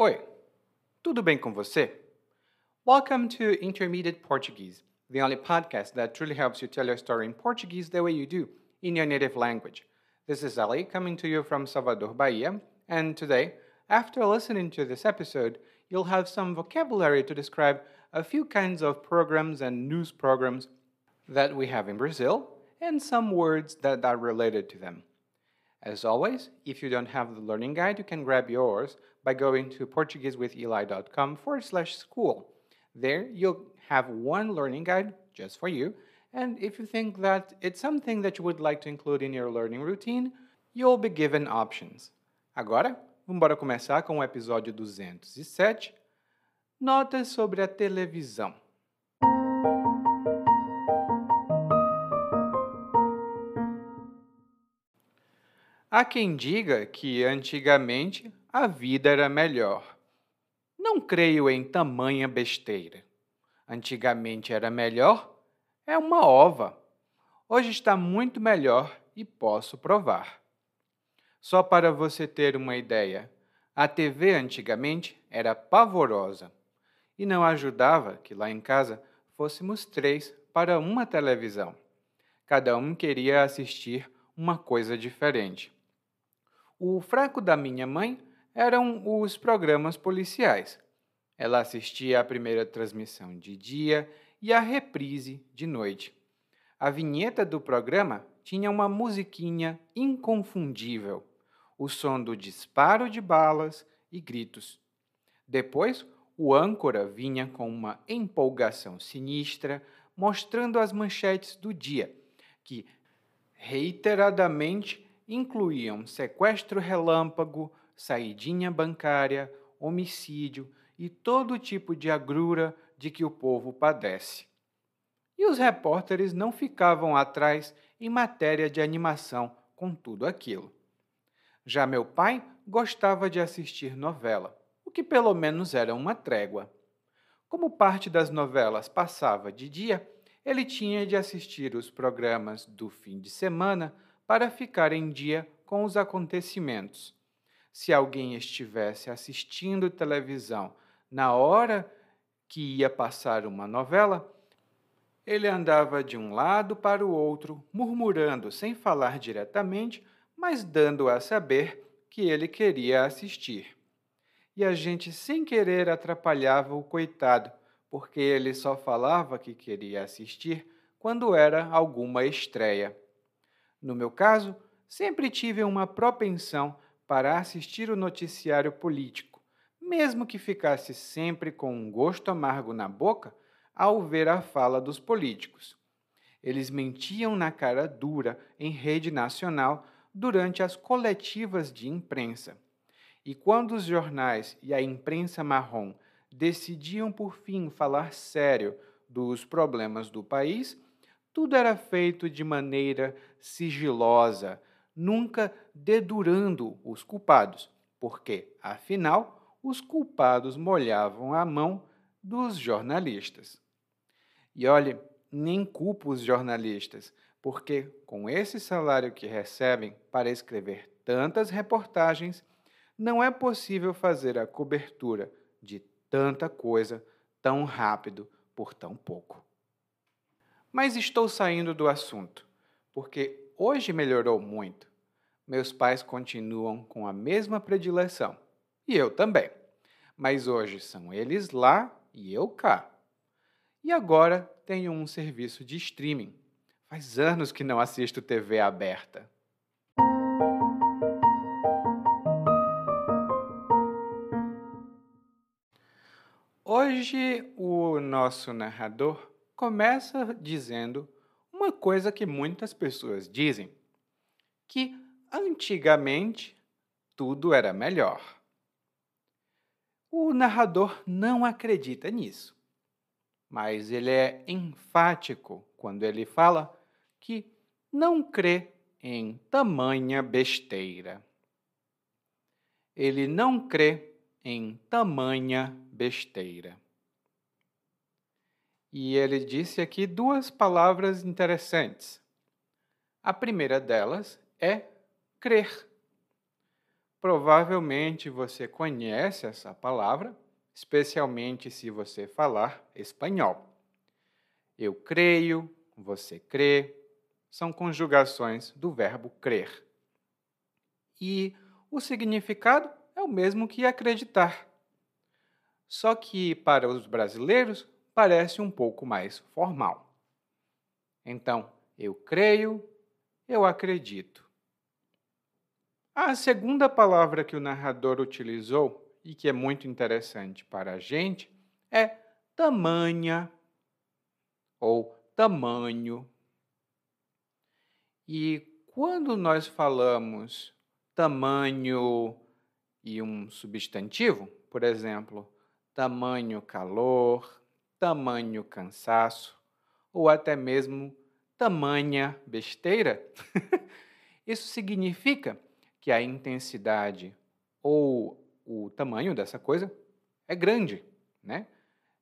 Oi, tudo bem com você? Welcome to Intermediate Portuguese, the only podcast that truly helps you tell your story in Portuguese the way you do, in your native language. This is Ali coming to you from Salvador, Bahia, and today, after listening to this episode, you'll have some vocabulary to describe a few kinds of programs and news programs that we have in Brazil and some words that are related to them. As always, if you don't have the learning guide, you can grab yours by going to PortugueseWithEli.com forward slash school. There, you'll have one learning guide just for you. And if you think that it's something that you would like to include in your learning routine, you'll be given options. Agora, vamos começar com o episódio 207 Notas sobre a televisão. Há quem diga que antigamente a vida era melhor. Não creio em tamanha besteira. Antigamente era melhor? É uma ova. Hoje está muito melhor e posso provar. Só para você ter uma ideia, a TV antigamente era pavorosa e não ajudava que lá em casa fôssemos três para uma televisão. Cada um queria assistir uma coisa diferente. O fraco da minha mãe eram os programas policiais. Ela assistia à primeira transmissão de dia e à reprise de noite. A vinheta do programa tinha uma musiquinha inconfundível, o som do disparo de balas e gritos. Depois, o âncora vinha com uma empolgação sinistra, mostrando as manchetes do dia, que reiteradamente incluíam sequestro relâmpago, saidinha bancária, homicídio e todo tipo de agrura de que o povo padece. E os repórteres não ficavam atrás em matéria de animação com tudo aquilo. Já meu pai gostava de assistir novela, o que pelo menos era uma trégua. Como parte das novelas passava de dia, ele tinha de assistir os programas do fim de semana para ficar em dia com os acontecimentos. Se alguém estivesse assistindo televisão na hora que ia passar uma novela, ele andava de um lado para o outro, murmurando sem falar diretamente, mas dando a saber que ele queria assistir. E a gente, sem querer, atrapalhava o coitado, porque ele só falava que queria assistir quando era alguma estreia. No meu caso, sempre tive uma propensão para assistir o noticiário político, mesmo que ficasse sempre com um gosto amargo na boca ao ver a fala dos políticos. Eles mentiam na cara dura em rede nacional durante as coletivas de imprensa. E quando os jornais e a imprensa marrom decidiam por fim falar sério dos problemas do país, tudo era feito de maneira sigilosa, nunca dedurando os culpados, porque, afinal, os culpados molhavam a mão dos jornalistas. E olhe, nem culpo os jornalistas, porque com esse salário que recebem para escrever tantas reportagens, não é possível fazer a cobertura de tanta coisa tão rápido por tão pouco. Mas estou saindo do assunto, porque hoje melhorou muito. Meus pais continuam com a mesma predileção, e eu também. Mas hoje são eles lá e eu cá. E agora tenho um serviço de streaming. Faz anos que não assisto TV aberta. Hoje o nosso narrador começa dizendo uma coisa que muitas pessoas dizem: que antigamente tudo era melhor. O narrador não acredita nisso, mas ele é enfático quando ele fala que não crê em tamanha besteira. Ele não crê em tamanha besteira. E ele disse aqui duas palavras interessantes. A primeira delas é crer. Provavelmente você conhece essa palavra, especialmente se você falar espanhol. Eu creio, você crê, são conjugações do verbo crer. E o significado é o mesmo que acreditar. Só que para os brasileiros parece um pouco mais formal. Então, eu creio, eu acredito. A segunda palavra que o narrador utilizou, e que é muito interessante para a gente, é tamanha ou tamanho. E quando nós falamos tamanho e um substantivo, por exemplo, tamanho calor, tamanho cansaço, ou até mesmo tamanha besteira, isso significa que a intensidade ou o tamanho dessa coisa é grande, né?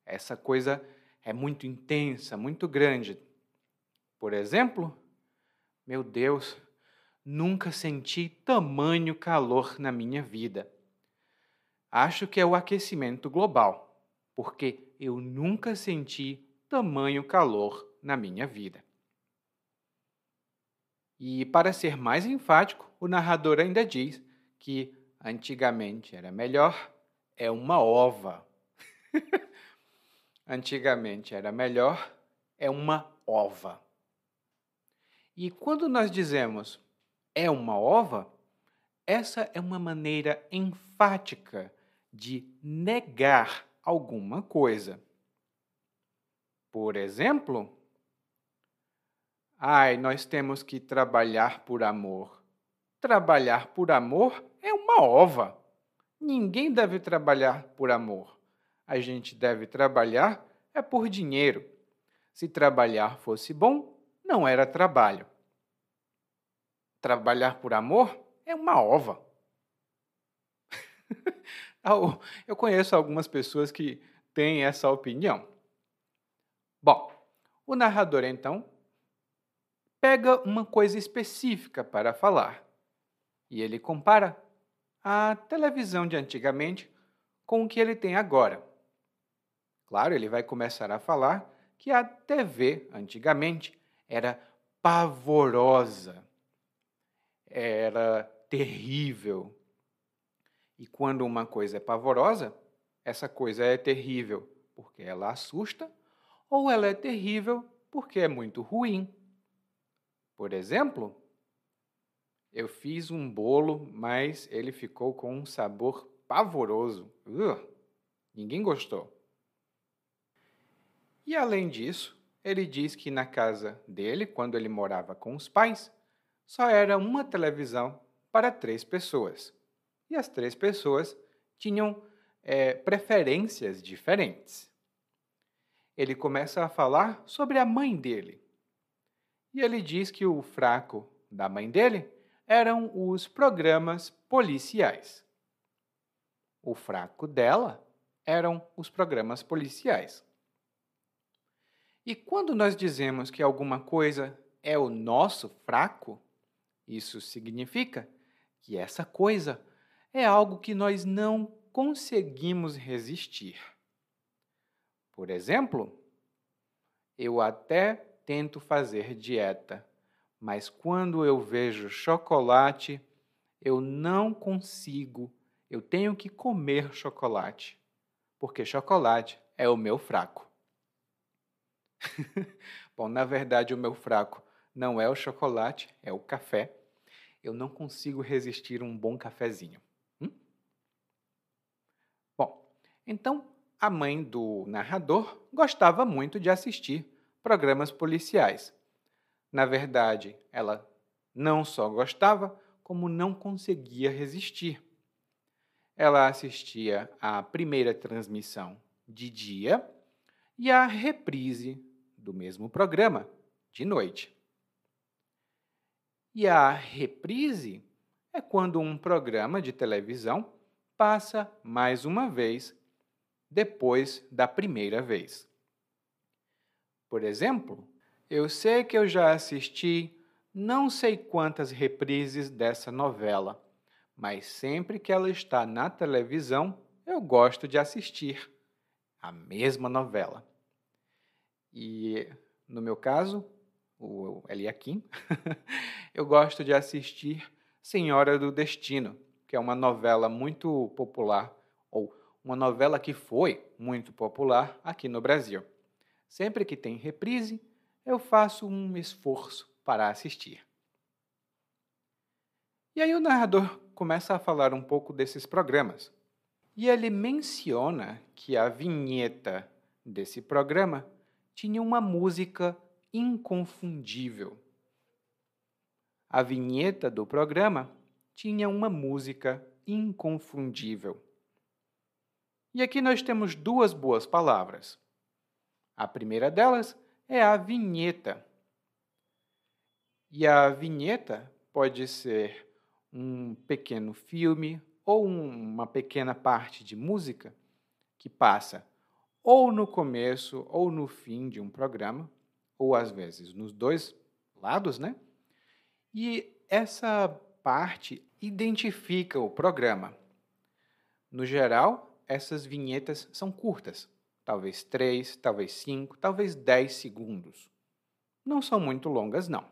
Essa coisa é muito intensa, muito grande. Por exemplo, meu Deus, nunca senti tamanho calor na minha vida. Acho que é o aquecimento global, porque eu nunca senti tamanho calor na minha vida. E, para ser mais enfático, o narrador ainda diz que antigamente era melhor é uma ova. antigamente era melhor é uma ova. E quando nós dizemos é uma ova, essa é uma maneira enfática de negar alguma coisa. Por exemplo, Ai, nós temos que trabalhar por amor. Trabalhar por amor é uma ova. Ninguém deve trabalhar por amor. A gente deve trabalhar é por dinheiro. Se trabalhar fosse bom, não era trabalho. Trabalhar por amor é uma ova. Eu conheço algumas pessoas que têm essa opinião. Bom, o narrador então pega uma coisa específica para falar. E ele compara a televisão de antigamente com o que ele tem agora. Claro, ele vai começar a falar que a TV antigamente era pavorosa, era terrível. E quando uma coisa é pavorosa, essa coisa é terrível porque ela assusta, ou ela é terrível porque é muito ruim. Por exemplo, eu fiz um bolo, mas ele ficou com um sabor pavoroso. Uh, ninguém gostou. E além disso, ele diz que na casa dele, quando ele morava com os pais, só era uma televisão para três pessoas. E as três pessoas tinham é, preferências diferentes. Ele começa a falar sobre a mãe dele. E ele diz que o fraco da mãe dele eram os programas policiais. O fraco dela eram os programas policiais. E quando nós dizemos que alguma coisa é o nosso fraco, isso significa que essa coisa é algo que nós não conseguimos resistir. Por exemplo, eu até tento fazer dieta, mas quando eu vejo chocolate, eu não consigo, eu tenho que comer chocolate, porque chocolate é o meu fraco. Bom, na verdade, o meu fraco não é o chocolate, é o café. Eu não consigo resistir a um bom cafezinho. Hum? Bom, então a mãe do narrador gostava muito de assistir programas policiais. Na verdade, ela não só gostava, como não conseguia resistir. Ela assistia à primeira transmissão de dia e à reprise do mesmo programa de noite. E a reprise é quando um programa de televisão passa mais uma vez depois da primeira vez. Por exemplo, eu sei que eu já assisti não sei quantas reprises dessa novela, mas sempre que ela está na televisão, eu gosto de assistir a mesma novela. E no meu caso, o Eliakim, eu gosto de assistir Senhora do Destino, que é uma novela muito popular, ou uma novela que foi muito popular aqui no Brasil. Sempre que tem reprise, eu faço um esforço para assistir. E aí o narrador começa a falar um pouco desses programas. E ele menciona que a vinheta desse programa tinha uma música inconfundível. A vinheta do programa tinha uma música inconfundível. E aqui nós temos duas boas palavras. A primeira delas é a vinheta. E a vinheta pode ser um pequeno filme ou uma pequena parte de música que passa ou no começo ou no fim de um programa, ou às vezes nos dois lados, né? E essa parte identifica o programa. No geral, essas vinhetas são curtas, talvez 3, talvez 5, talvez 10 segundos. Não são muito longas, não.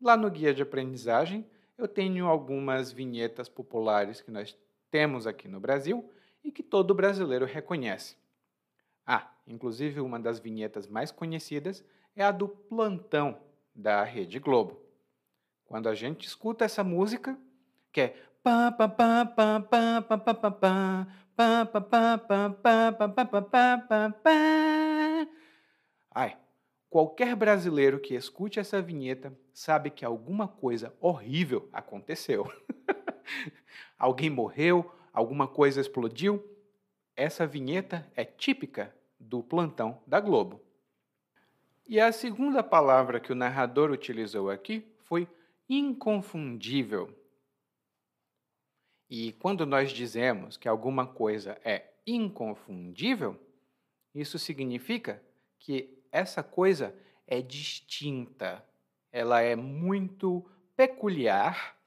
Lá no guia de aprendizagem, eu tenho algumas vinhetas populares que nós temos aqui no Brasil e que todo brasileiro reconhece. Ah, inclusive uma das vinhetas mais conhecidas é a do plantão da Rede Globo. Quando a gente escuta essa música, que é Ai, qualquer brasileiro que escute essa vinheta sabe que alguma coisa horrível aconteceu. Alguém morreu, alguma coisa explodiu. Essa vinheta é típica do plantão da Globo. E a segunda palavra que o narrador utilizou aqui foi inconfundível. E quando nós dizemos que alguma coisa é inconfundível, isso significa que essa coisa é distinta, ela é muito peculiar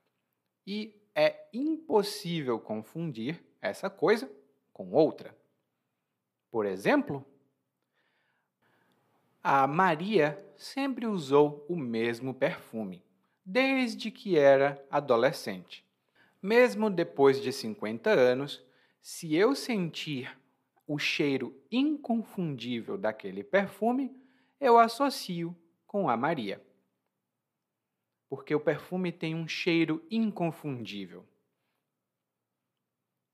e é impossível confundir essa coisa com outra. Por exemplo, a Maria sempre usou o mesmo perfume, desde que era adolescente. Mesmo depois de 50 anos, se eu sentir o cheiro inconfundível daquele perfume, eu associo com a Maria. Porque o perfume tem um cheiro inconfundível.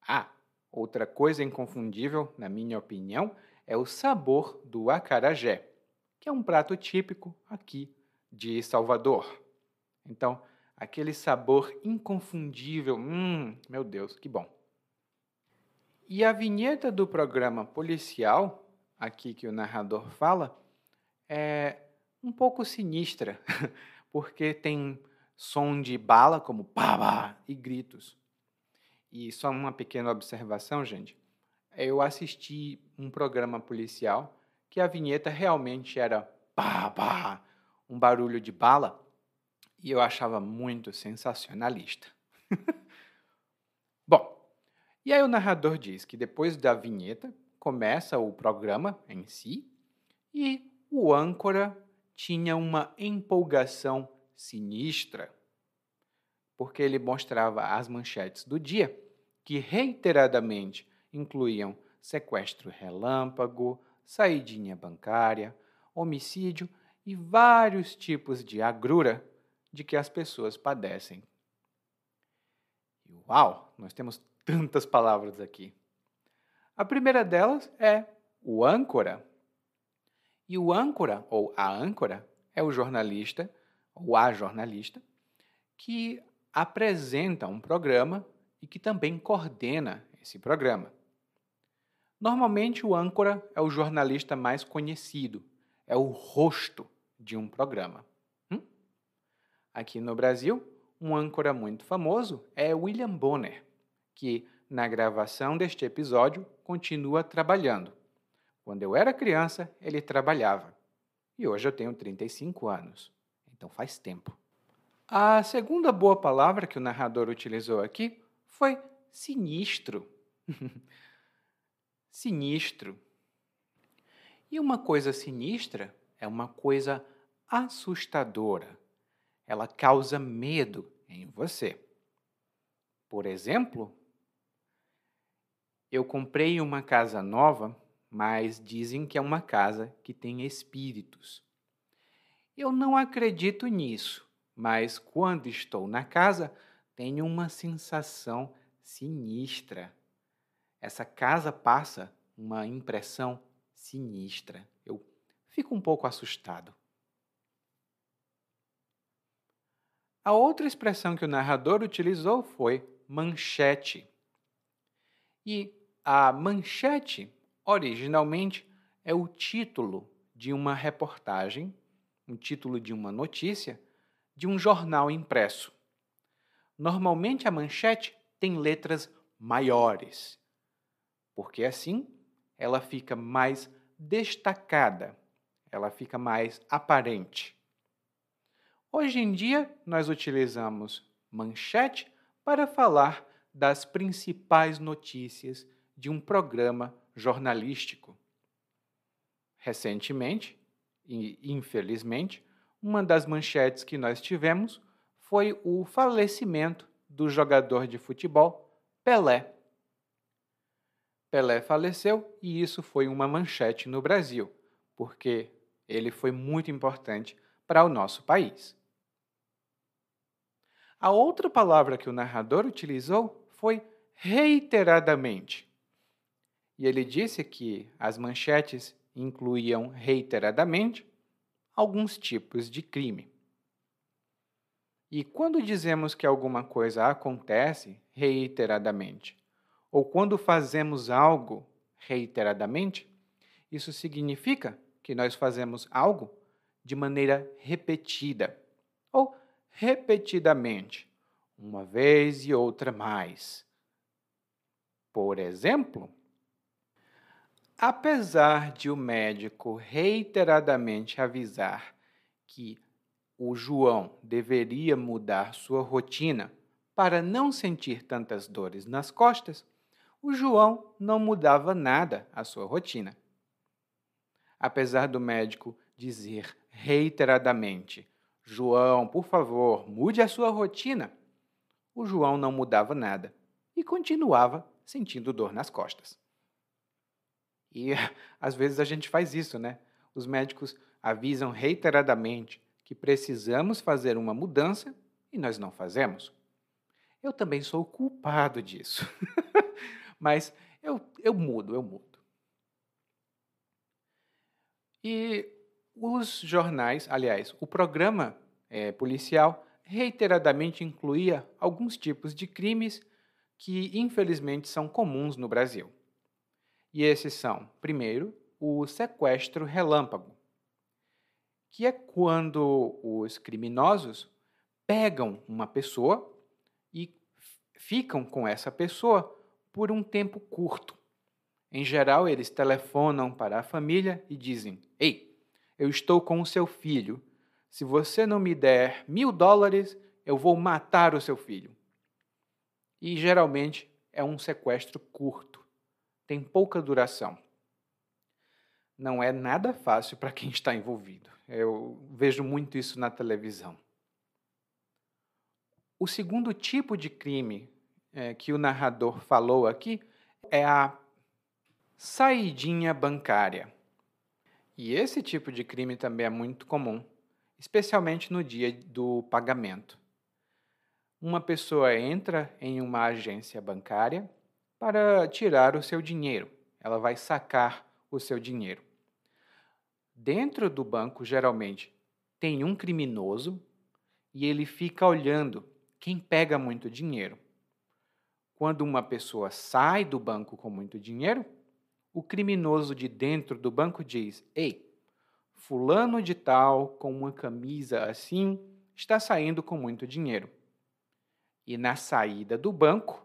Ah, Outra coisa inconfundível, na minha opinião, é o sabor do acarajé, que é um prato típico aqui de Salvador. Então, aquele sabor inconfundível, hum, meu Deus, que bom. E a vinheta do programa policial, aqui que o narrador fala, é um pouco sinistra, porque tem som de bala como pá, e gritos. E só uma pequena observação, gente. Eu assisti um programa policial que a vinheta realmente era pá, pá, um barulho de bala, e eu achava muito sensacionalista. Bom, e aí o narrador diz que depois da vinheta começa o programa em si e o âncora tinha uma empolgação sinistra porque ele mostrava as manchetes do dia, que reiteradamente incluíam sequestro relâmpago, saidinha bancária, homicídio e vários tipos de agrura de que as pessoas padecem. Uau, nós temos tantas palavras aqui. A primeira delas é o âncora. E o âncora, ou a âncora, é o jornalista, ou a jornalista, que apresenta um programa e que também coordena esse programa. Normalmente, o âncora é o jornalista mais conhecido, é o rosto de um programa. Aqui no Brasil, um âncora muito famoso é William Bonner, que, na gravação deste episódio, continua trabalhando. Quando eu era criança, ele trabalhava. E hoje eu tenho 35 anos, então faz tempo. A segunda boa palavra que o narrador utilizou aqui foi sinistro. sinistro. E uma coisa sinistra é uma coisa assustadora. Ela causa medo em você. Por exemplo, eu comprei uma casa nova, mas dizem que é uma casa que tem espíritos. Eu não acredito nisso mas quando estou na casa, tenho uma sensação sinistra. Essa casa passa uma impressão sinistra. Eu fico um pouco assustado. A outra expressão que o narrador utilizou foi manchete. E a manchete, originalmente, é o título de uma reportagem, um título de uma notícia de um jornal impresso. Normalmente a manchete tem letras maiores, porque assim ela fica mais destacada, ela fica mais aparente. Hoje em dia, nós utilizamos manchete para falar das principais notícias de um programa jornalístico. Recentemente, e infelizmente, uma das manchetes que nós tivemos foi o falecimento do jogador de futebol Pelé. Pelé faleceu e isso foi uma manchete no Brasil, porque ele foi muito importante para o nosso país. A outra palavra que o narrador utilizou foi reiteradamente. E ele disse que as manchetes incluíam reiteradamente alguns tipos de crime. E quando dizemos que alguma coisa acontece reiteradamente, ou quando fazemos algo reiteradamente, isso significa que nós fazemos algo de maneira repetida, ou repetidamente, uma vez e outra mais. Por exemplo, Apesar de o médico reiteradamente avisar que o João deveria mudar sua rotina para não sentir tantas dores nas costas, o João não mudava nada a sua rotina. Apesar do médico dizer reiteradamente: João, por favor, mude a sua rotina, o João não mudava nada e continuava sentindo dor nas costas. E às vezes a gente faz isso, né? Os médicos avisam reiteradamente que precisamos fazer uma mudança e nós não fazemos. Eu também sou culpado disso. Mas eu, eu mudo, eu mudo. E os jornais, aliás, o programa é, policial reiteradamente incluía alguns tipos de crimes que, infelizmente, são comuns no Brasil. E esses são, primeiro, o sequestro relâmpago, que é quando os criminosos pegam uma pessoa e ficam com essa pessoa por um tempo curto. Em geral, eles telefonam para a família e dizem: Ei, eu estou com o seu filho. Se você não me der mil dólares, eu vou matar o seu filho. E geralmente é um sequestro curto tem pouca duração. Não é nada fácil para quem está envolvido. Eu vejo muito isso na televisão. O segundo tipo de crime é, que o narrador falou aqui é a saidinha bancária. E esse tipo de crime também é muito comum, especialmente no dia do pagamento. Uma pessoa entra em uma agência bancária para tirar o seu dinheiro. Ela vai sacar o seu dinheiro. Dentro do banco, geralmente, tem um criminoso e ele fica olhando quem pega muito dinheiro. Quando uma pessoa sai do banco com muito dinheiro, o criminoso de dentro do banco diz: Ei, Fulano de Tal, com uma camisa assim, está saindo com muito dinheiro. E na saída do banco,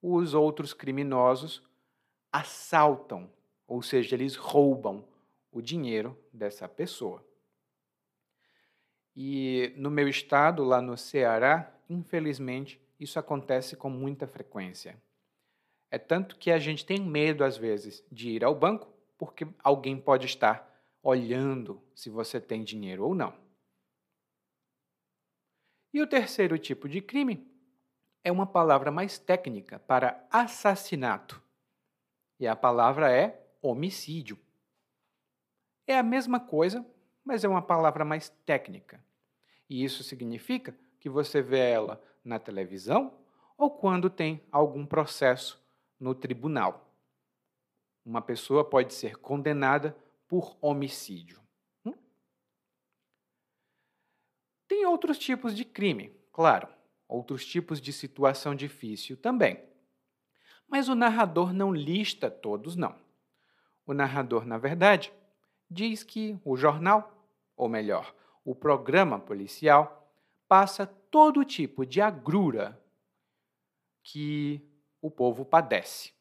os outros criminosos assaltam, ou seja, eles roubam o dinheiro dessa pessoa. E no meu estado, lá no Ceará, infelizmente, isso acontece com muita frequência. É tanto que a gente tem medo, às vezes, de ir ao banco, porque alguém pode estar olhando se você tem dinheiro ou não. E o terceiro tipo de crime é uma palavra mais técnica para assassinato. E a palavra é homicídio. É a mesma coisa, mas é uma palavra mais técnica. E isso significa que você vê ela na televisão ou quando tem algum processo no tribunal. Uma pessoa pode ser condenada por homicídio. Hum? Tem outros tipos de crime, claro, outros tipos de situação difícil também. Mas o narrador não lista todos, não. O narrador, na verdade, diz que o jornal, ou melhor, o programa policial, passa todo tipo de agrura que o povo padece.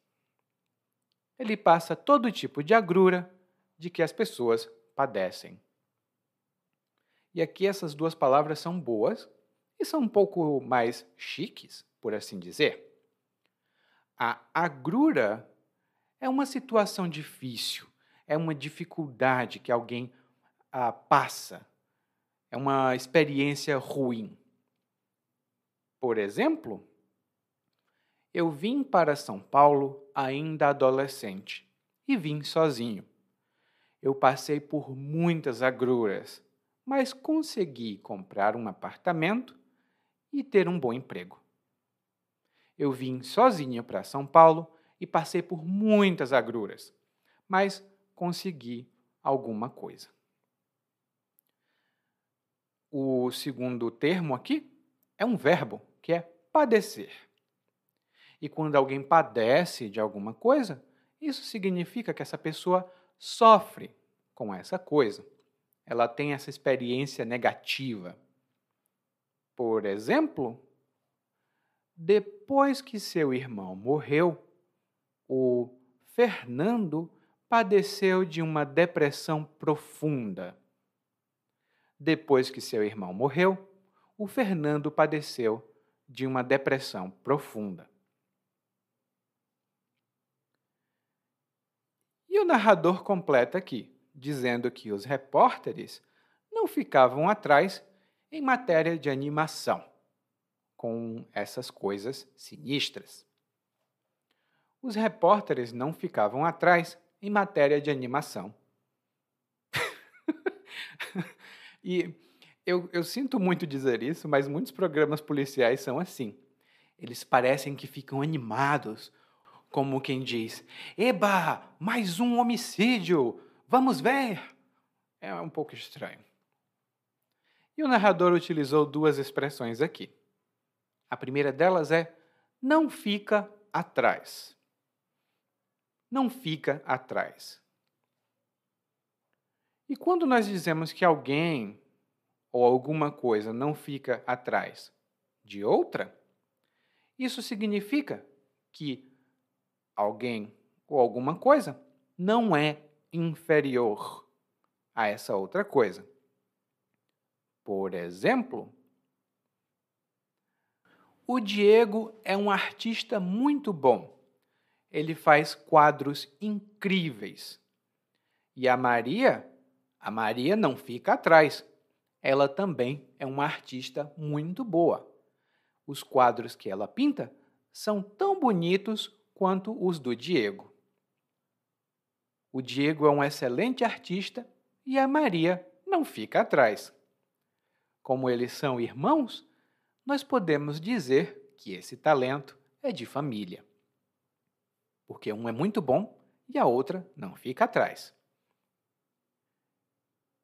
Ele passa todo tipo de agrura de que as pessoas padecem. E aqui essas duas palavras são boas e são um pouco mais chiques, por assim dizer. A agrura é uma situação difícil, é uma dificuldade que alguém ah, passa, é uma experiência ruim. Por exemplo, eu vim para São Paulo ainda adolescente e vim sozinho. Eu passei por muitas agruras, mas consegui comprar um apartamento e ter um bom emprego. Eu vim sozinho para São Paulo e passei por muitas agruras, mas consegui alguma coisa. O segundo termo aqui é um verbo, que é padecer. E quando alguém padece de alguma coisa, isso significa que essa pessoa sofre com essa coisa. Ela tem essa experiência negativa. Por exemplo, depois que seu irmão morreu, o Fernando padeceu de uma depressão profunda. Depois que seu irmão morreu, o Fernando padeceu de uma depressão profunda. E o narrador completa aqui, dizendo que os repórteres não ficavam atrás em matéria de animação, com essas coisas sinistras. Os repórteres não ficavam atrás em matéria de animação. e eu, eu sinto muito dizer isso, mas muitos programas policiais são assim. Eles parecem que ficam animados, como quem diz: Eba, mais um homicídio! Vamos ver! É um pouco estranho. E o narrador utilizou duas expressões aqui. A primeira delas é: não fica atrás. Não fica atrás. E quando nós dizemos que alguém ou alguma coisa não fica atrás de outra, isso significa que alguém ou alguma coisa não é inferior a essa outra coisa. Por exemplo, o Diego é um artista muito bom. Ele faz quadros incríveis. E a Maria, a Maria não fica atrás ela também é uma artista muito boa. Os quadros que ela pinta são tão bonitos quanto os do Diego. O Diego é um excelente artista e a Maria não fica atrás. Como eles são irmãos, nós podemos dizer que esse talento é de família. Porque um é muito bom e a outra não fica atrás.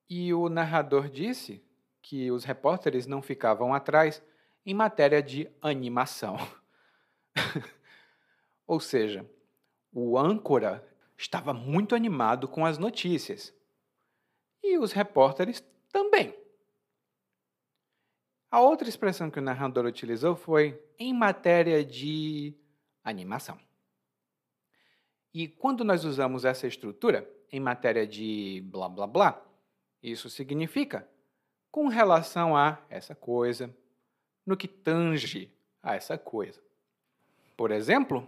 E o narrador disse que os repórteres não ficavam atrás em matéria de animação. Ou seja, o âncora estava muito animado com as notícias. E os repórteres também. A outra expressão que o narrador utilizou foi em matéria de animação. E quando nós usamos essa estrutura, em matéria de blá blá blá, isso significa com relação a essa coisa, no que tange a essa coisa. Por exemplo,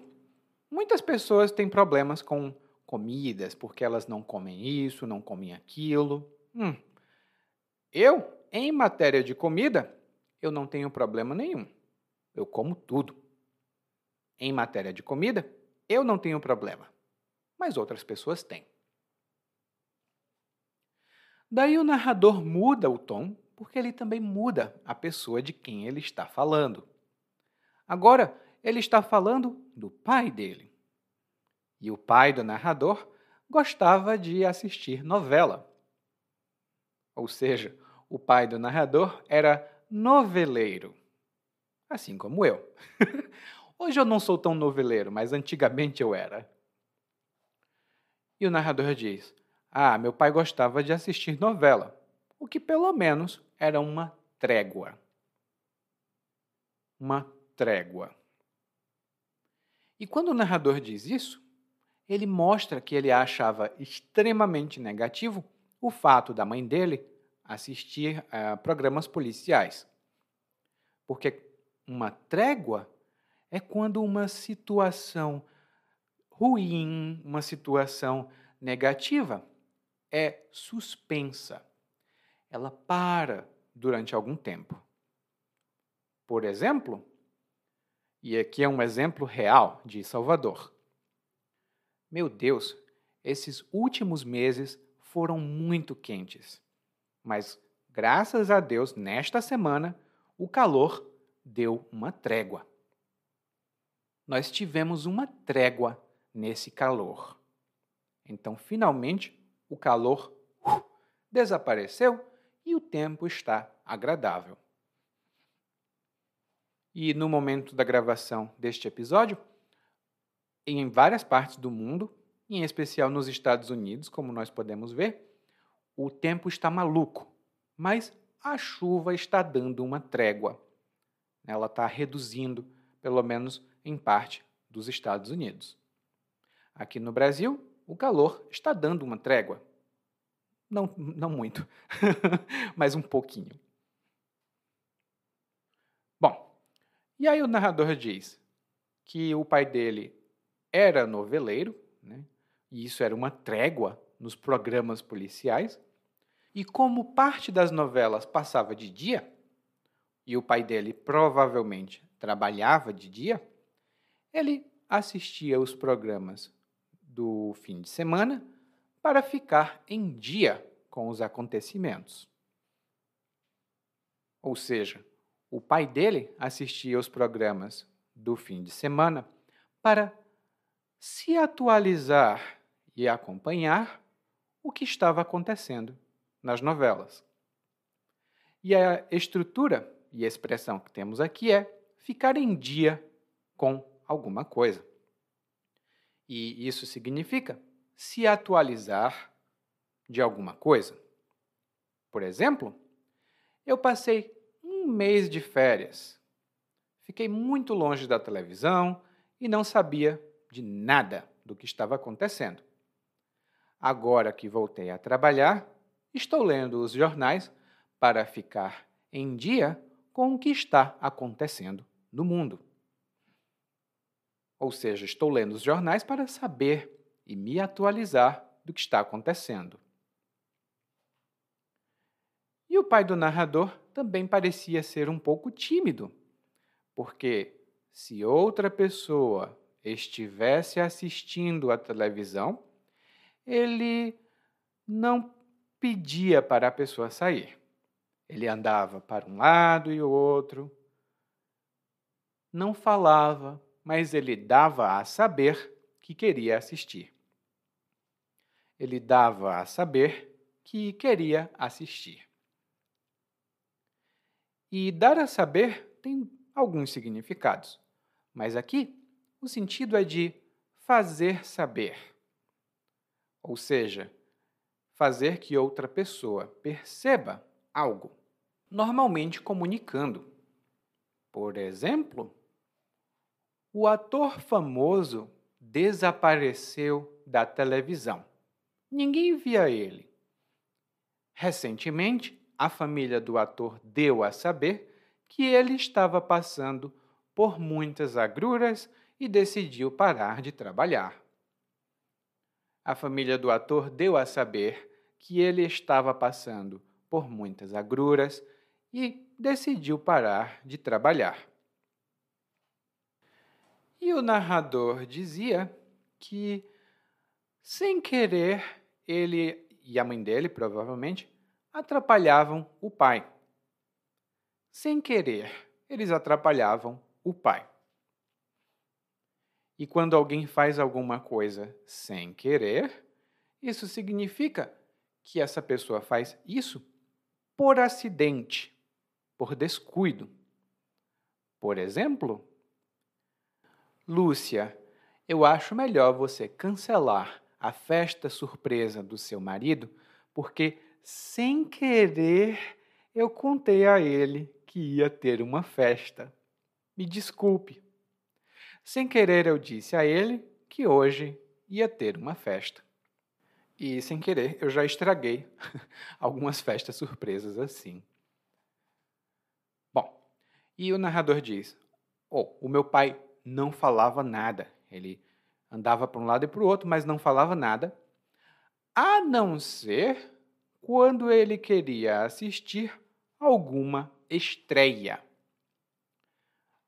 muitas pessoas têm problemas com comidas porque elas não comem isso, não comem aquilo. Hum. Eu, em matéria de comida, eu não tenho problema nenhum. Eu como tudo. Em matéria de comida, eu não tenho problema. Mas outras pessoas têm. Daí o narrador muda o tom, porque ele também muda a pessoa de quem ele está falando. Agora, ele está falando do pai dele. E o pai do narrador gostava de assistir novela. Ou seja, o pai do narrador era noveleiro, assim como eu. Hoje eu não sou tão noveleiro, mas antigamente eu era. E o narrador diz: Ah, meu pai gostava de assistir novela, o que pelo menos era uma trégua. Uma trégua. E quando o narrador diz isso, ele mostra que ele achava extremamente negativo o fato da mãe dele assistir a programas policiais. Porque uma trégua é quando uma situação ruim, uma situação negativa, é suspensa. Ela para durante algum tempo. Por exemplo, e aqui é um exemplo real de Salvador. Meu Deus, esses últimos meses foram muito quentes. Mas, graças a Deus, nesta semana, o calor deu uma trégua. Nós tivemos uma trégua nesse calor. Então, finalmente, o calor uh, desapareceu e o tempo está agradável. E no momento da gravação deste episódio, em várias partes do mundo, em especial nos Estados Unidos, como nós podemos ver, o tempo está maluco, mas a chuva está dando uma trégua. Ela está reduzindo, pelo menos em parte dos Estados Unidos. Aqui no Brasil, o calor está dando uma trégua. Não, não muito, mas um pouquinho. Bom, e aí o narrador diz que o pai dele era noveleiro, né? e isso era uma trégua nos programas policiais, e como parte das novelas passava de dia, e o pai dele provavelmente trabalhava de dia, ele assistia os programas do fim de semana para ficar em dia com os acontecimentos. Ou seja, o pai dele assistia os programas do fim de semana para se atualizar e acompanhar o que estava acontecendo nas novelas. E a estrutura e a expressão que temos aqui é ficar em dia com alguma coisa. E isso significa se atualizar de alguma coisa. Por exemplo, eu passei um mês de férias. Fiquei muito longe da televisão e não sabia de nada do que estava acontecendo. Agora que voltei a trabalhar, estou lendo os jornais para ficar em dia com o que está acontecendo no mundo. Ou seja, estou lendo os jornais para saber e me atualizar do que está acontecendo. E o pai do narrador também parecia ser um pouco tímido, porque se outra pessoa estivesse assistindo à televisão, ele não pedia para a pessoa sair. Ele andava para um lado e o outro, não falava, mas ele dava a saber que queria assistir. Ele dava a saber que queria assistir. E dar a saber tem alguns significados, mas aqui o sentido é de fazer saber ou seja, fazer que outra pessoa perceba algo, normalmente comunicando. Por exemplo, o ator famoso desapareceu da televisão. Ninguém via ele. Recentemente, a família do ator deu a saber que ele estava passando por muitas agruras e decidiu parar de trabalhar. A família do ator deu a saber que ele estava passando por muitas agruras e decidiu parar de trabalhar. E o narrador dizia que, sem querer, ele e a mãe dele, provavelmente, atrapalhavam o pai. Sem querer, eles atrapalhavam o pai. E quando alguém faz alguma coisa sem querer, isso significa que essa pessoa faz isso por acidente, por descuido. Por exemplo, Lúcia, eu acho melhor você cancelar a festa surpresa do seu marido, porque sem querer eu contei a ele que ia ter uma festa. Me desculpe. Sem querer eu disse a ele que hoje ia ter uma festa. E sem querer eu já estraguei algumas festas surpresas assim. Bom, e o narrador diz: Oh, o meu pai não falava nada. Ele andava para um lado e para o outro, mas não falava nada, a não ser quando ele queria assistir alguma estreia.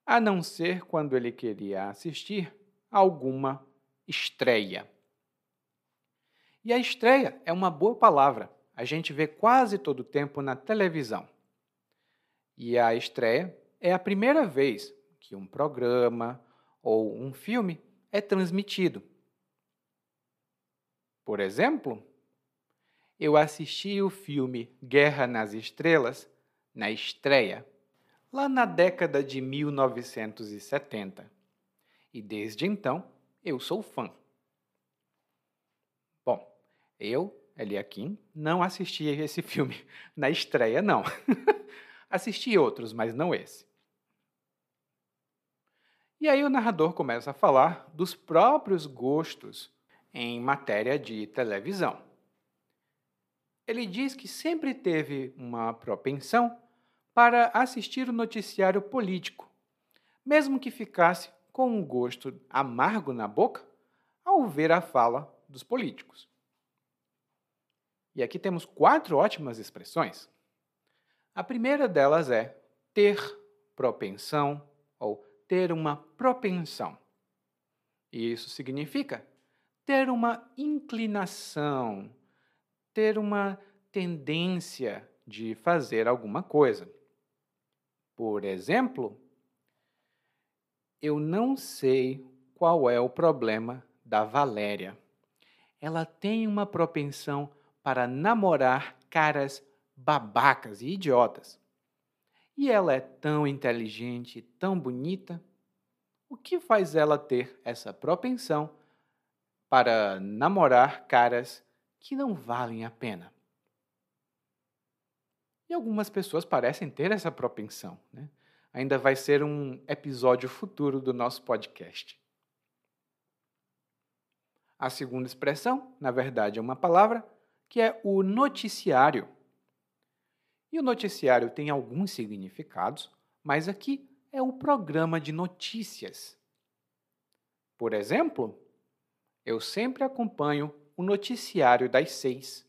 A não ser quando ele queria assistir alguma estreia. E a estreia é uma boa palavra. A gente vê quase todo o tempo na televisão. E a estreia é a primeira vez que um programa ou um filme é transmitido. Por exemplo, eu assisti o filme Guerra nas Estrelas na estreia, lá na década de 1970. E desde então eu sou fã. Bom, eu, Eliakim, não assisti esse filme na estreia, não. assisti outros, mas não esse. E aí o narrador começa a falar dos próprios gostos em matéria de televisão. Ele diz que sempre teve uma propensão para assistir o noticiário político, mesmo que ficasse com um gosto amargo na boca ao ver a fala dos políticos. E aqui temos quatro ótimas expressões. A primeira delas é ter propensão ou ter uma propensão. E isso significa ter uma inclinação, ter uma tendência de fazer alguma coisa. Por exemplo, eu não sei qual é o problema da Valéria. Ela tem uma propensão para namorar caras babacas e idiotas. E ela é tão inteligente, tão bonita. O que faz ela ter essa propensão para namorar caras que não valem a pena? E algumas pessoas parecem ter essa propensão. Né? Ainda vai ser um episódio futuro do nosso podcast. A segunda expressão, na verdade, é uma palavra que é o noticiário. E o noticiário tem alguns significados, mas aqui é o programa de notícias. Por exemplo, eu sempre acompanho o noticiário das seis.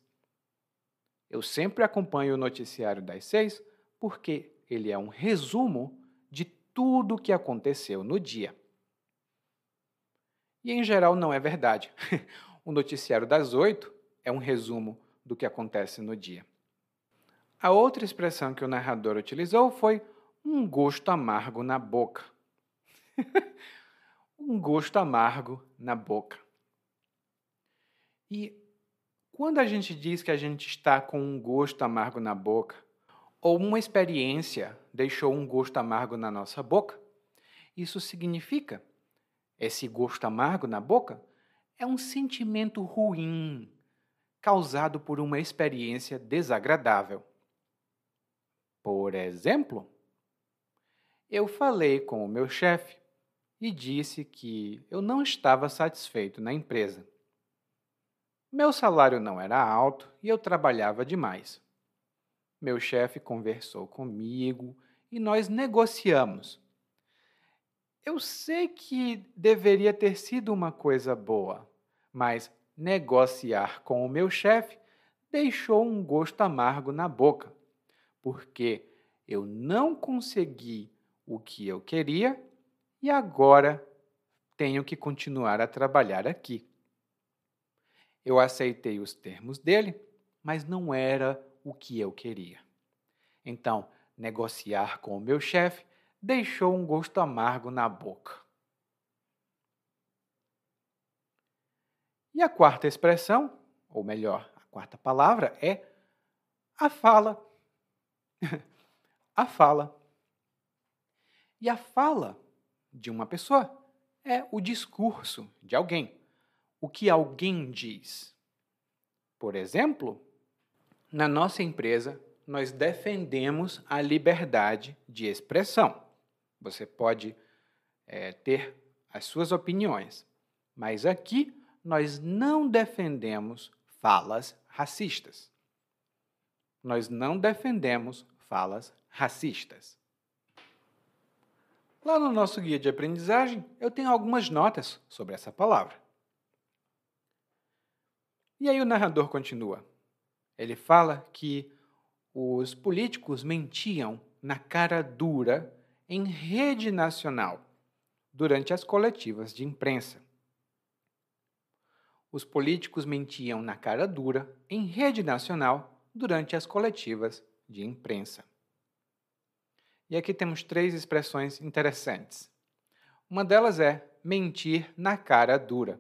Eu sempre acompanho o noticiário das seis porque ele é um resumo de tudo o que aconteceu no dia. E em geral não é verdade. o noticiário das oito é um resumo do que acontece no dia. A outra expressão que o narrador utilizou foi um gosto amargo na boca. um gosto amargo na boca. E quando a gente diz que a gente está com um gosto amargo na boca, ou uma experiência deixou um gosto amargo na nossa boca, isso significa esse gosto amargo na boca é um sentimento ruim causado por uma experiência desagradável. Por exemplo, eu falei com o meu chefe e disse que eu não estava satisfeito na empresa. Meu salário não era alto e eu trabalhava demais. Meu chefe conversou comigo e nós negociamos. Eu sei que deveria ter sido uma coisa boa, mas negociar com o meu chefe deixou um gosto amargo na boca, porque eu não consegui o que eu queria e agora tenho que continuar a trabalhar aqui. Eu aceitei os termos dele, mas não era o que eu queria. Então, negociar com o meu chefe deixou um gosto amargo na boca. E a quarta expressão, ou melhor, a quarta palavra é a fala. a fala. E a fala de uma pessoa é o discurso de alguém, o que alguém diz. Por exemplo, na nossa empresa, nós defendemos a liberdade de expressão. Você pode é, ter as suas opiniões, mas aqui nós não defendemos falas racistas. Nós não defendemos falas racistas. Lá no nosso guia de aprendizagem, eu tenho algumas notas sobre essa palavra. E aí o narrador continua. Ele fala que os políticos mentiam na cara dura em rede nacional durante as coletivas de imprensa os políticos mentiam na cara dura em rede nacional durante as coletivas de imprensa. E aqui temos três expressões interessantes. Uma delas é mentir na cara dura.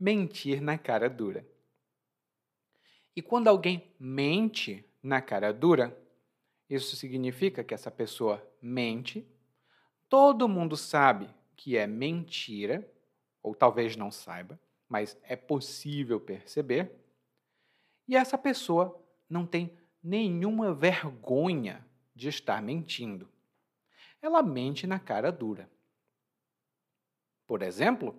Mentir na cara dura. E quando alguém mente na cara dura, isso significa que essa pessoa mente, todo mundo sabe que é mentira ou talvez não saiba, mas é possível perceber. E essa pessoa não tem nenhuma vergonha de estar mentindo. Ela mente na cara dura. Por exemplo,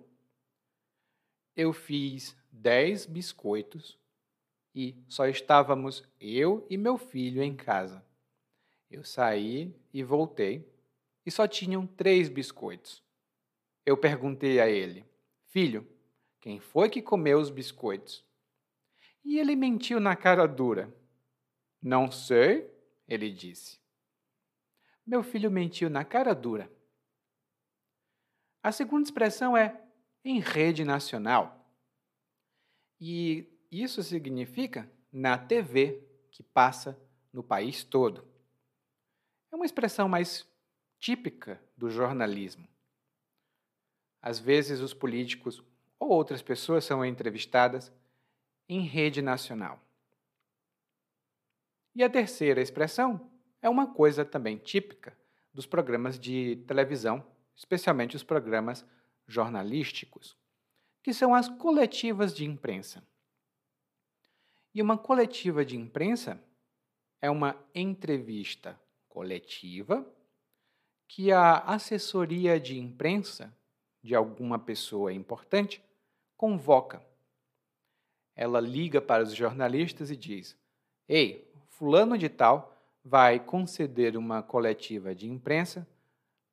eu fiz 10 biscoitos e só estávamos eu e meu filho em casa. Eu saí e voltei e só tinham três biscoitos. Eu perguntei a ele: Filho, quem foi que comeu os biscoitos? E ele mentiu na cara dura. Não sei, ele disse. Meu filho mentiu na cara dura. A segunda expressão é em rede nacional. E isso significa na TV que passa no país todo. É uma expressão mais típica do jornalismo. Às vezes, os políticos ou outras pessoas são entrevistadas em rede nacional. E a terceira expressão é uma coisa também típica dos programas de televisão, especialmente os programas jornalísticos, que são as coletivas de imprensa. E uma coletiva de imprensa é uma entrevista coletiva que a assessoria de imprensa de alguma pessoa importante, convoca. Ela liga para os jornalistas e diz: Ei, Fulano de Tal vai conceder uma coletiva de imprensa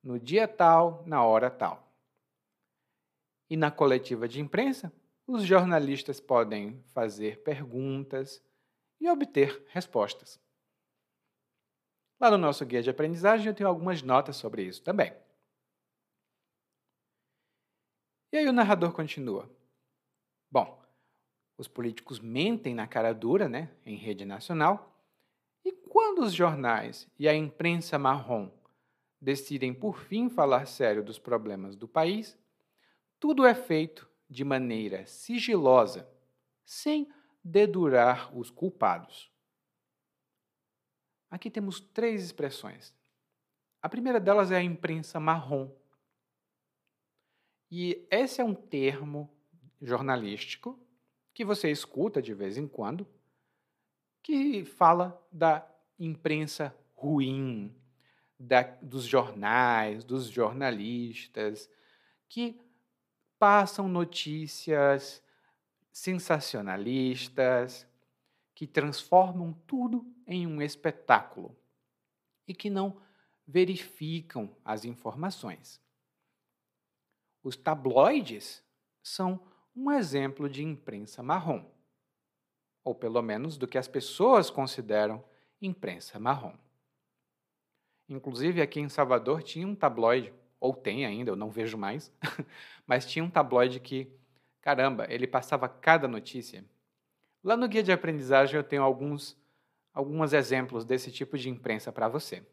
no dia tal, na hora tal. E na coletiva de imprensa, os jornalistas podem fazer perguntas e obter respostas. Lá no nosso guia de aprendizagem eu tenho algumas notas sobre isso também. E aí o narrador continua. Bom, os políticos mentem na cara dura, né, em rede nacional, e quando os jornais e a imprensa marrom decidem por fim falar sério dos problemas do país, tudo é feito de maneira sigilosa, sem dedurar os culpados. Aqui temos três expressões. A primeira delas é a imprensa marrom. E esse é um termo jornalístico que você escuta de vez em quando, que fala da imprensa ruim, da, dos jornais, dos jornalistas, que passam notícias sensacionalistas, que transformam tudo em um espetáculo e que não verificam as informações. Os tabloides são um exemplo de imprensa marrom, ou pelo menos do que as pessoas consideram imprensa marrom. Inclusive, aqui em Salvador tinha um tabloide, ou tem ainda, eu não vejo mais, mas tinha um tabloide que, caramba, ele passava cada notícia. Lá no guia de aprendizagem eu tenho alguns, alguns exemplos desse tipo de imprensa para você.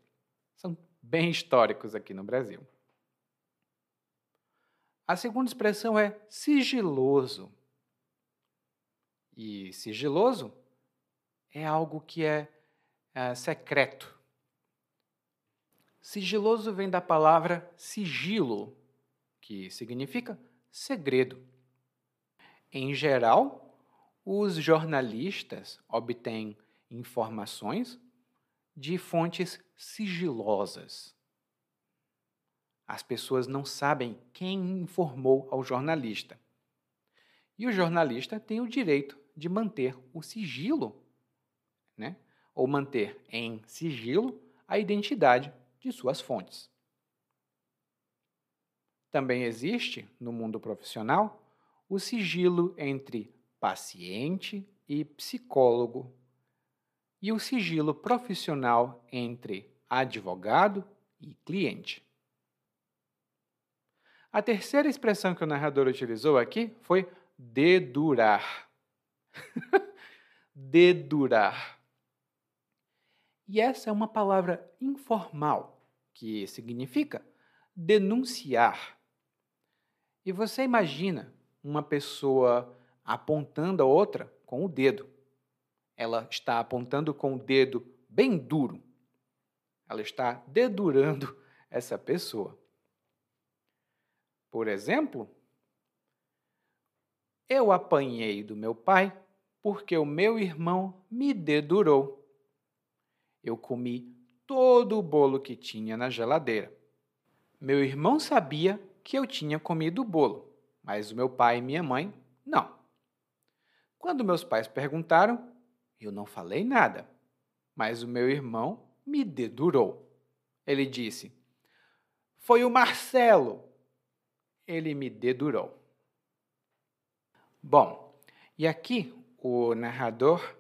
São bem históricos aqui no Brasil. A segunda expressão é sigiloso. E sigiloso é algo que é, é secreto. Sigiloso vem da palavra sigilo, que significa segredo. Em geral, os jornalistas obtêm informações de fontes sigilosas. As pessoas não sabem quem informou ao jornalista. E o jornalista tem o direito de manter o sigilo, né? ou manter em sigilo a identidade de suas fontes. Também existe, no mundo profissional, o sigilo entre paciente e psicólogo e o sigilo profissional entre advogado e cliente. A terceira expressão que o narrador utilizou aqui foi dedurar. dedurar. E essa é uma palavra informal, que significa denunciar. E você imagina uma pessoa apontando a outra com o dedo. Ela está apontando com o dedo bem duro. Ela está dedurando essa pessoa. Por exemplo, eu apanhei do meu pai porque o meu irmão me dedurou. Eu comi todo o bolo que tinha na geladeira. Meu irmão sabia que eu tinha comido o bolo, mas o meu pai e minha mãe não. Quando meus pais perguntaram, eu não falei nada, mas o meu irmão me dedurou. Ele disse: Foi o Marcelo. Ele me dedurou. Bom, e aqui o narrador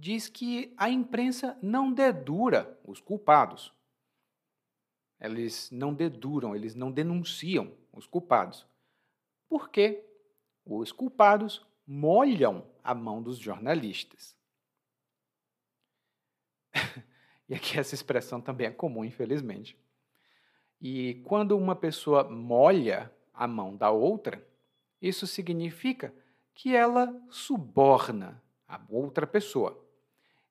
diz que a imprensa não dedura os culpados. Eles não deduram, eles não denunciam os culpados. Porque os culpados molham a mão dos jornalistas. e aqui essa expressão também é comum, infelizmente. E quando uma pessoa molha a mão da outra, isso significa que ela suborna a outra pessoa.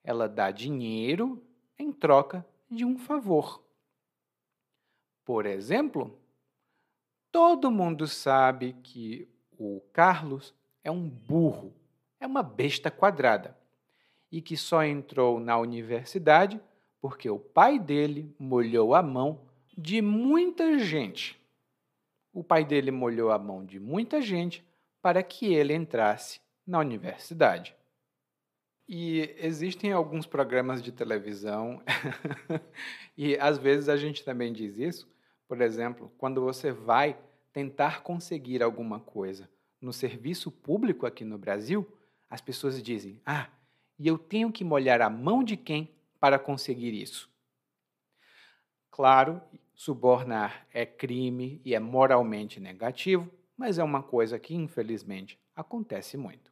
Ela dá dinheiro em troca de um favor. Por exemplo, todo mundo sabe que o Carlos é um burro, é uma besta quadrada e que só entrou na universidade porque o pai dele molhou a mão de muita gente. O pai dele molhou a mão de muita gente para que ele entrasse na universidade. E existem alguns programas de televisão, e às vezes a gente também diz isso. Por exemplo, quando você vai tentar conseguir alguma coisa no serviço público aqui no Brasil, as pessoas dizem: Ah, e eu tenho que molhar a mão de quem para conseguir isso? Claro, subornar é crime e é moralmente negativo, mas é uma coisa que, infelizmente, acontece muito.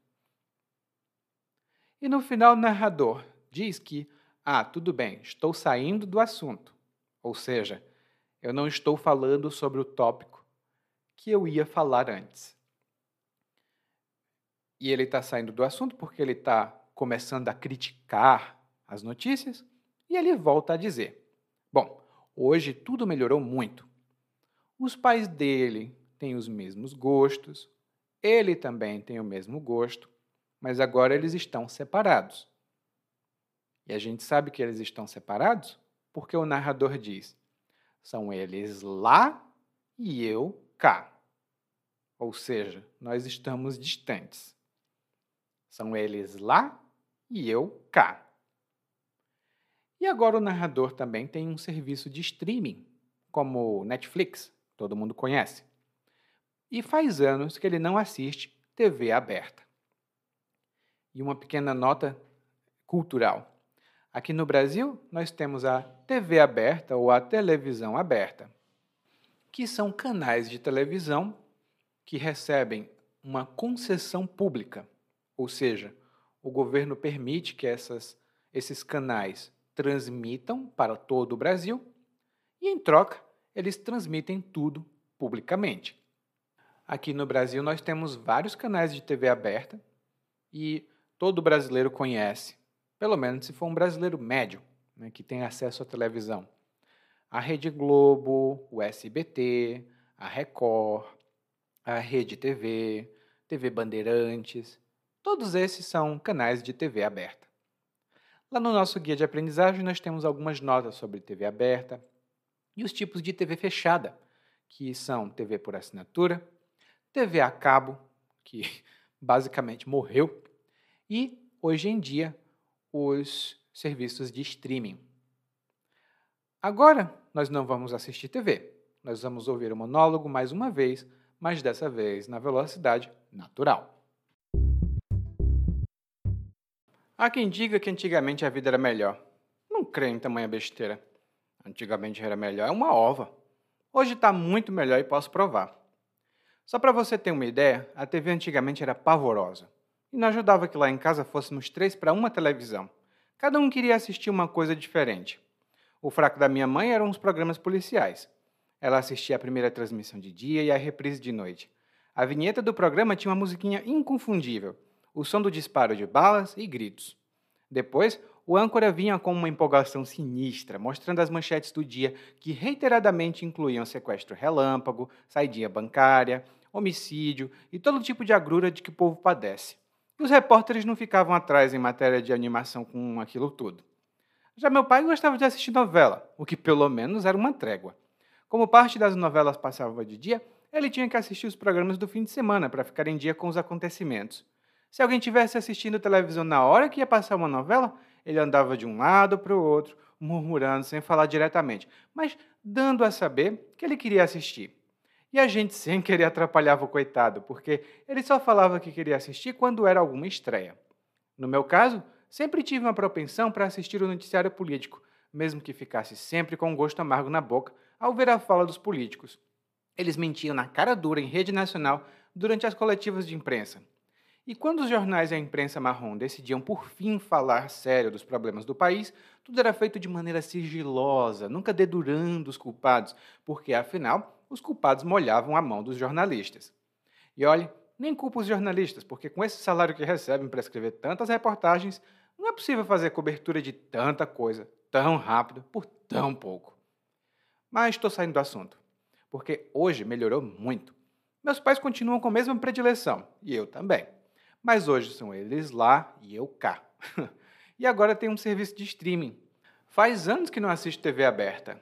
E no final, o narrador diz que, ah, tudo bem, estou saindo do assunto. Ou seja, eu não estou falando sobre o tópico que eu ia falar antes. E ele está saindo do assunto porque ele está começando a criticar as notícias, e ele volta a dizer: Bom, hoje tudo melhorou muito. Os pais dele têm os mesmos gostos, ele também tem o mesmo gosto, mas agora eles estão separados. E a gente sabe que eles estão separados porque o narrador diz: são eles lá e eu cá. Ou seja, nós estamos distantes. São eles lá e eu cá. E agora o narrador também tem um serviço de streaming, como Netflix, todo mundo conhece. E faz anos que ele não assiste TV aberta. E uma pequena nota cultural. Aqui no Brasil, nós temos a TV aberta ou a televisão aberta, que são canais de televisão que recebem uma concessão pública, ou seja, o governo permite que essas, esses canais transmitam para todo o Brasil e, em troca, eles transmitem tudo publicamente. Aqui no Brasil, nós temos vários canais de TV aberta e todo brasileiro conhece, pelo menos se for um brasileiro médio, né, que tem acesso à televisão. A Rede Globo, o SBT, a Record, a Rede TV, TV Bandeirantes, todos esses são canais de TV aberta. Lá no nosso guia de aprendizagem, nós temos algumas notas sobre TV aberta e os tipos de TV fechada, que são TV por assinatura, TV a cabo, que basicamente morreu, e, hoje em dia, os serviços de streaming. Agora, nós não vamos assistir TV. Nós vamos ouvir o monólogo mais uma vez, mas dessa vez na velocidade natural. Há quem diga que antigamente a vida era melhor. Não creio em tamanha besteira. Antigamente era melhor é uma ova. Hoje está muito melhor e posso provar. Só para você ter uma ideia, a TV antigamente era pavorosa. E não ajudava que lá em casa fôssemos três para uma televisão. Cada um queria assistir uma coisa diferente. O fraco da minha mãe eram os programas policiais. Ela assistia a primeira transmissão de dia e a reprise de noite. A vinheta do programa tinha uma musiquinha inconfundível, o som do disparo de balas e gritos. Depois, o âncora vinha com uma empolgação sinistra, mostrando as manchetes do dia que reiteradamente incluíam sequestro relâmpago, saidinha bancária, homicídio e todo tipo de agrura de que o povo padece. Os repórteres não ficavam atrás em matéria de animação com aquilo tudo. Já meu pai gostava de assistir novela, o que pelo menos era uma trégua. Como parte das novelas passava de dia, ele tinha que assistir os programas do fim de semana para ficar em dia com os acontecimentos. Se alguém tivesse assistindo televisão na hora que ia passar uma novela, ele andava de um lado para o outro, murmurando sem falar diretamente, mas dando a saber que ele queria assistir. E a gente sem querer atrapalhava o coitado, porque ele só falava que queria assistir quando era alguma estreia. No meu caso, sempre tive uma propensão para assistir o noticiário político, mesmo que ficasse sempre com um gosto amargo na boca ao ver a fala dos políticos. Eles mentiam na cara dura em rede nacional durante as coletivas de imprensa. E quando os jornais e a imprensa marrom decidiam por fim falar sério dos problemas do país, tudo era feito de maneira sigilosa, nunca dedurando os culpados, porque afinal os culpados molhavam a mão dos jornalistas. E olhe, nem culpa os jornalistas, porque com esse salário que recebem para escrever tantas reportagens, não é possível fazer cobertura de tanta coisa tão rápido por tão pouco. Mas estou saindo do assunto, porque hoje melhorou muito. Meus pais continuam com a mesma predileção, e eu também. Mas hoje são eles lá e eu cá. e agora tem um serviço de streaming. Faz anos que não assisto TV aberta.